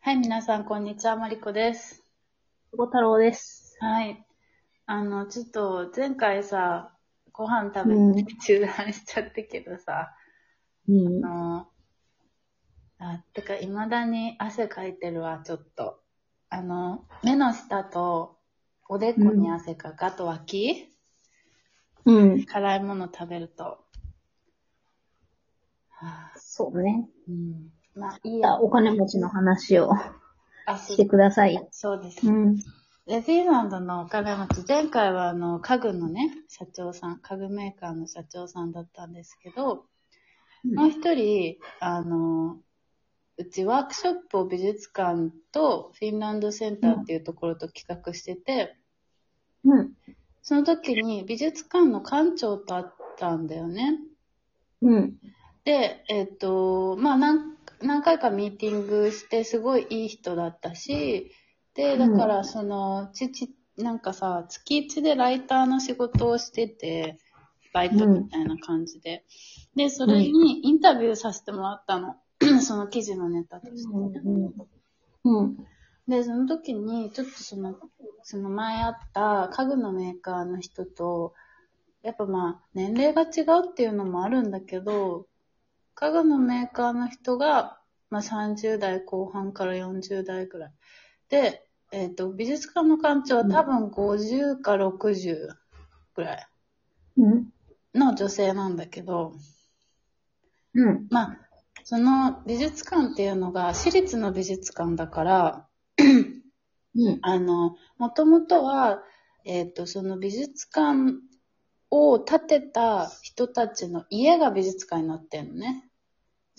はい、皆さん、こんにちは。マリコです。小太郎です。はい。あの、ちょっと、前回さ、ご飯食べうんて中断しちゃったけどさ、うんあ。の、あ、てか、未だに汗かいてるわ、ちょっと。あの、目の下と、おでこに汗かく、あと脇うん。辛いもの食べると。はあ、そうね。うん。まあ、いいや。お金持ちの話をしてください。そうです。うん。で、フィンランドのお金持ち、前回はあの、家具のね、社長さん、家具メーカーの社長さんだったんですけど、もう一人、あの、うちワークショップを美術館とフィンランドセンターっていうところと企画してて、うん。その時に美術館の館長と会ったんだよね。うん。で、えっ、と、まあ何、何回かミーティングして、すごいいい人だったし、で、だから、その、父、なんかさ、月一でライターの仕事をしてて、バイトみたいな感じで。で、それにインタビューさせてもらったの。その記事のネタとしてね。うん。で、その時に、ちょっとその、その前あった家具のメーカーの人と、やっぱまあ、年齢が違うっていうのもあるんだけど、家具のメーカーの人が、まあ30代後半から40代くらい。で、えっ、と、美術館の館長は多分50か60くらいうん。の女性なんだけど、うん。まあ、その美術館っていうのが私立の美術館だから、うん。あの、もともとは、えっ、と、その美術館を建てた人たちの家が美術館になってんのね。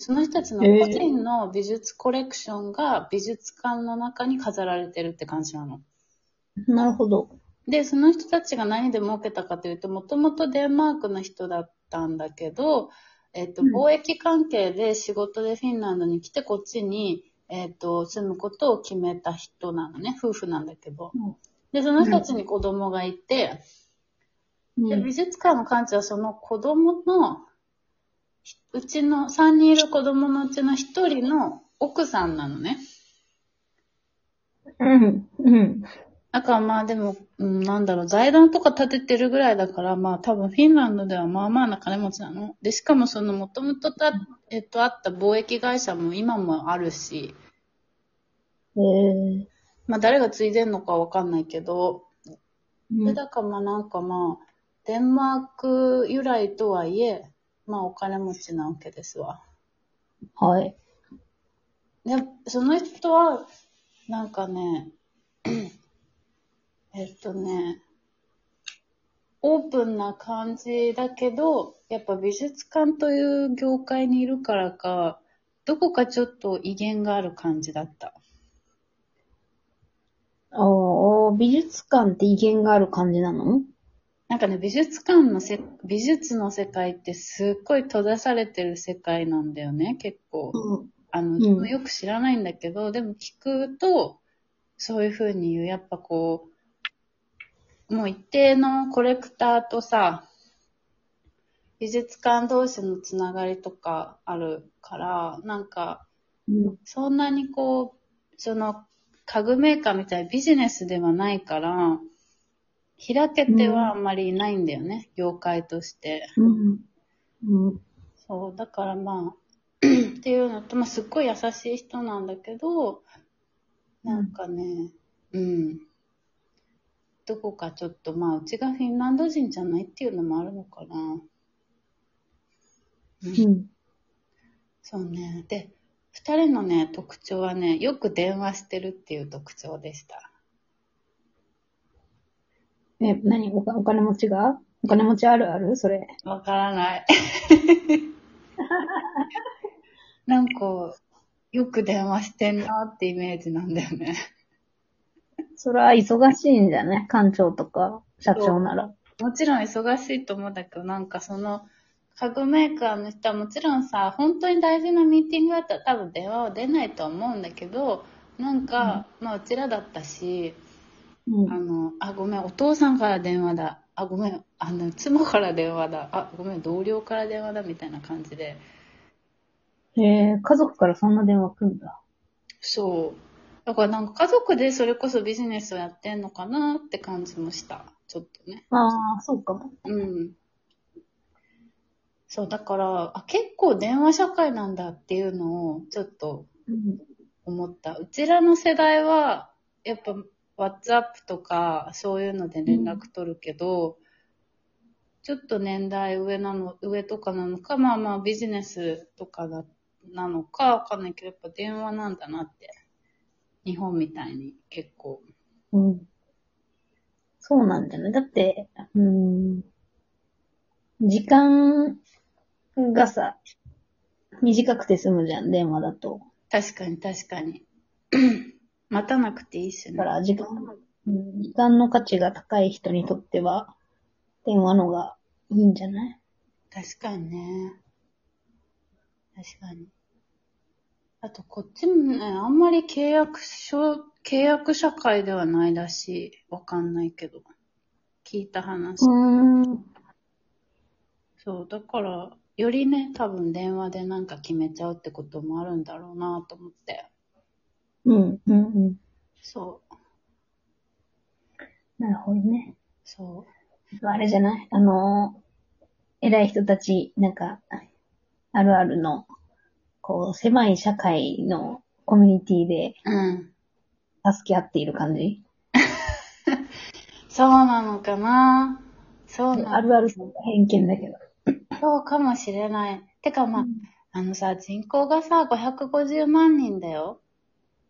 その人たちの個人の美術コレクションが美術館の中に飾られてるって感じなの。なるほど。で、その人たちが何で儲けたかというと、もともとデンマークの人だったんだけど、えっ、と、うん貿易関係で仕事でフィンランドに来て、こっちに、えっ、と、住むことを決めた人なのね。夫婦なんだけど。うんで、その人たちに子供がいて、で、うん美。術館の館長はその子供の、うちの3人いる子供のうちの1人の奥さんなのね。うん。うん。だからまあでも、うん、なんだろう、財団とか建ててるぐらいだから、まあ多分フィンランドではまあまあな金持ちなの。で、しかもそのもともとた、えっと、あった貿易会社も今もあるし、えー。まあ誰が継いでんのかわかんないけど、で、うん。だからまあなんかまあ、デンマーク由来とはいえ、まあお金持ちなわけですわ。はい。で、その人は、なんかね、えっとね、オープンな感じだけど、やっぱ美術館という業界にいるからか、どこかちょっと威厳がある感じだった。おー、美術館って威厳がある感じなの？なんかね、美術館のせ、美術の世界ってすっごい閉ざされてる世界なんだよね、結構。うん。あの、よく知らないんだけど、でも聞くと、そういう風に言う。やっぱこう、もう一定のコレクターとさ、美術館同士のつながりとかあるから、なんか、うん。そんなにこう、その、家具メーカーみたいなビジネスではないから、開けてはあんまりいないんだよね、業界として。うん。うん。そう、だからまあ、っていうのと、まあ、すっごい優しい人なんだけど、なんかね、うん。どこかちょっと、まあ、うちがフィンランド人じゃないっていうのもあるのかな。うんうん。そうね。で、二人のね、特徴はね、よく電話してるっていう特徴でした。え、何おかお金持ちが？お金持ちあるある？それ。わからない。なんか、よく電話してんなってイメージなんだよね。それは忙しいんじゃね館長とか、社長なら。もちろん忙しいと思うんだけど、なんかその、家具メーカーの人はもちろんさ、本当に大事なミーティングだったら多分電話は出ないと思うんだけど、なんか、まあうちらだったし、うんあ。の、あ、ごめん、お父さんから電話だ。あ、ごめん、あの、妻から電話だ。あ、ごめん、同僚から電話だ、みたいな感じで。へえ、家族からそんな電話来るんだ。そう。だからなんか家族でそれこそビジネスをやってんのかなって感じもした。ちょっとね。ああ、そうかも。うん。そう、だから、あ、結構電話社会なんだっていうのをちょっとうん。思った。うちらの世代は、やっぱ、WhatsApp とか、そういうので連絡取るけど、ちょっと年代上なの、上とかなのか、まあまあビジネスとかだ、なのかわかんないけど、やっぱ電話なんだなって。日本みたいに結構。うん。そうなんだよね。だって、うん。時間がさ、短くて済むじゃん、電話だと。確かに確かに。待たなくていいしねだか。ら、時間、うん時間の価値が高い人にとっては、電話のがいいんじゃない？確かにね。確かに。あと、こっちもね、あんまり契約書、契約社会ではないらしい。わかんないけど。聞いた話。う。そう、だから、よりね、多分電話でなんか決めちゃうってこともあるんだろうなと思って。うん、うん、うん。そう、なるほどね。そあれじゃない？あの、偉い人たち、なんか、あるあるの、こう、狭い社会のコミュニティでう。うん。助け合っている感じ？そうなのかな？そうなあるある偏見だけど。そうかもしれない。てかまあ、あのさ、人口がさ、550万人だよ。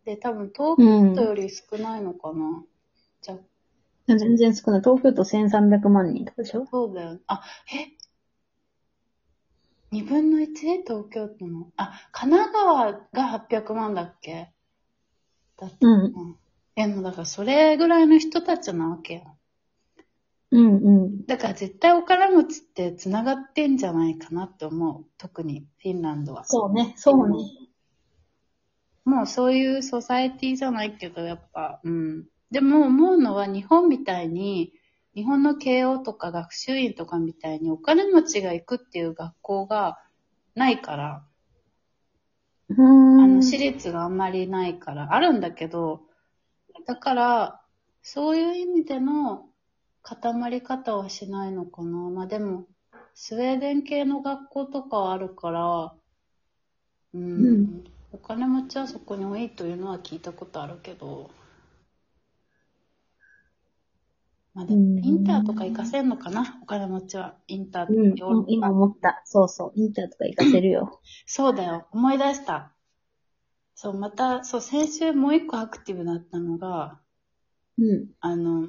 で、多分東うん京都より少ないのかな。じゃあ、全然少ない。東京都1300万人とかでしょ？そうだよ。あ、え？二分の 1? 東京都の？あ、神奈川が800万だっけ？だって。うん。うん。でもだからそれぐらいの人たちなわけよ。うんうん。だから絶対お金持ちって繋がってんじゃないかなって思う。特にフィンランドは。そうね、そうね。もうそういうソサエティじゃないけど、やっぱ、うん。でも思うのは日本みたいに、日本の慶応とか学習院とかみたいにお金持ちが行くっていう学校がないから、うーん。あの、私立があんまりないから、あるんだけど、だから、そういう意味での固まり方はしないのかな。まあでも、スウェーデン系の学校とかはあるから、うん、うんお金持ちはそこに多いというのは聞いたことあるけど、まあでうんも、インターとか行かせんのかな、お金持ちは。インターとかうん今思った。そうそう。インターとか行かせるよ。そうだよ。思い出した。そう、また、そう、先週もう一個アクティブだったのが、うん。あの、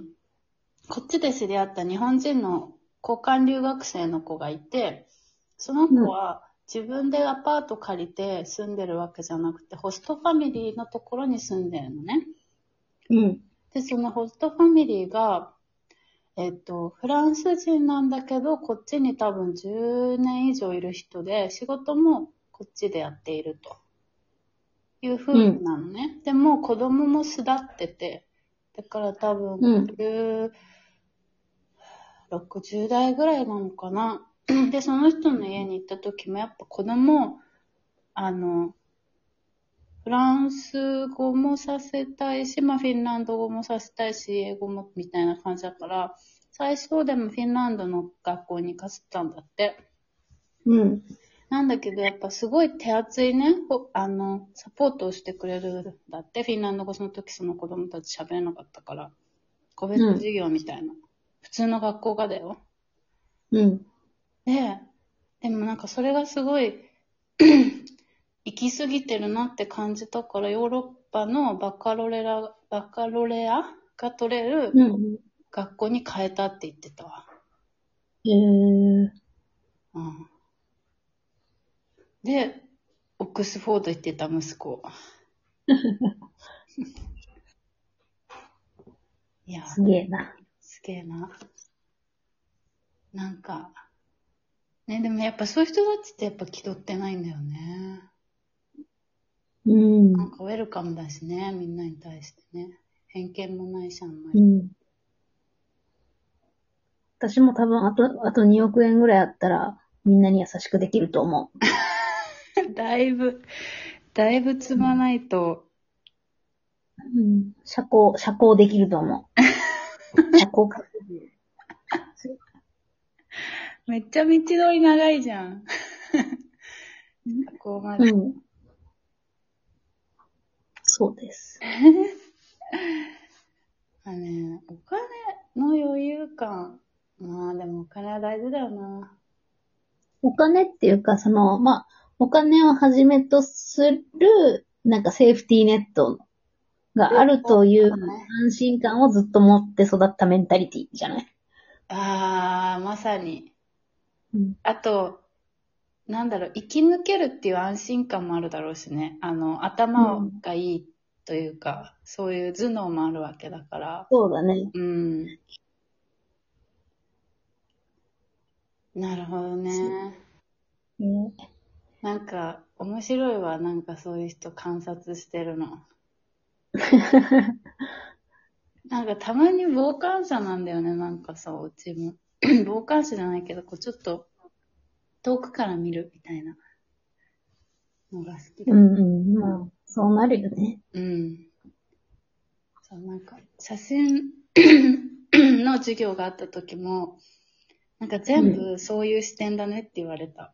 こっちで知り合った日本人の交換留学生の子がいて、その子は自分でアパート借りて住んでるわけじゃなくて、ホストファミリーのところに住んでるのね。うん。で、そのホストファミリーが、えっと、フランス人なんだけど、こっちに多分10年以上いる人で、仕事もこっちでやっていると。いう風なのね。でも子供も巣立ってて、だから多分、うん10 60代ぐらいなのかな。で、その人の家に行った時もやっぱ子供、あの、フランス語もさせたいし、まあフィンランド語もさせたいし、英語もみたいな感じだから、最初でもフィンランドの学校に行かせたんだって。うん。なんだけど、やっぱすごい手厚いね、ほあの、サポートをしてくれるんだって。フィンランド語その時その子供たち喋れなかったから。個別授業みたいな。普通の学校がだよ。うん。で、でもなんかそれがすごい、行き過ぎてるなって感じたから、ヨーロッパのバカロレラ、バカロレアが取れるうん。学校に変えたって言ってたわ。えー。うん。で、オックスフォード行ってた息子。いや、すげえな。すげえな。なんか、ね、でもやっぱそういう人たちってやっぱ気取ってないんだよね。うん。なんかウェルカムだしね、みんなに対してね。偏見もないし、あんまり。うん。私も多分、あと、あと2億円ぐらいあったら、みんなに優しくできると思う。だいぶ、だいぶ積まないと、うん。社交、社交できると思う。社交か。めっちゃ道のり長いじゃん。こうまで。うん。そうです。あね、お金の余裕感。まあでもお金は大事だよな。お金っていうか、その、まあ、お金をはじめとする、なんかセーフティーネットがあるという安心感をずっと持って育ったメンタリティじゃない？あー、まさに。うん。あと、なんだろう、生き抜けるっていう安心感もあるだろうしね。あの、頭がいいというか、そういう頭脳もあるわけだから。そうだね。うん。なるほどね。ねなんか、面白いわ。なんかそういう人観察してるの。なんかたまに傍観者なんだよね。なんかそう、うちも。傍観者じゃないけど、こうちょっと遠くから見るみたいなのが好きで。うんうん。まあ、そうなるよね。うん。そう、なんか、写真 の授業があった時も、なんか全部そういう視点だねって言われた。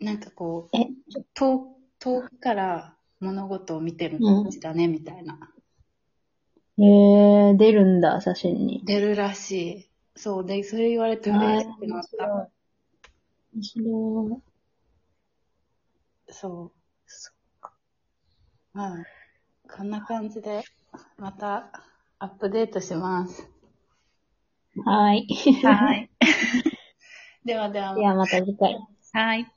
なんかこう、え、遠遠くから物事を見てる感じだね、みたいな。へえ、出るんだ、写真に。出るらしい。そう、で、それ言われて嬉しくなった。面白そう。まあ、こんな感じで、またアップデートします。い。はい。はい。ではではで、はまた次回。はい。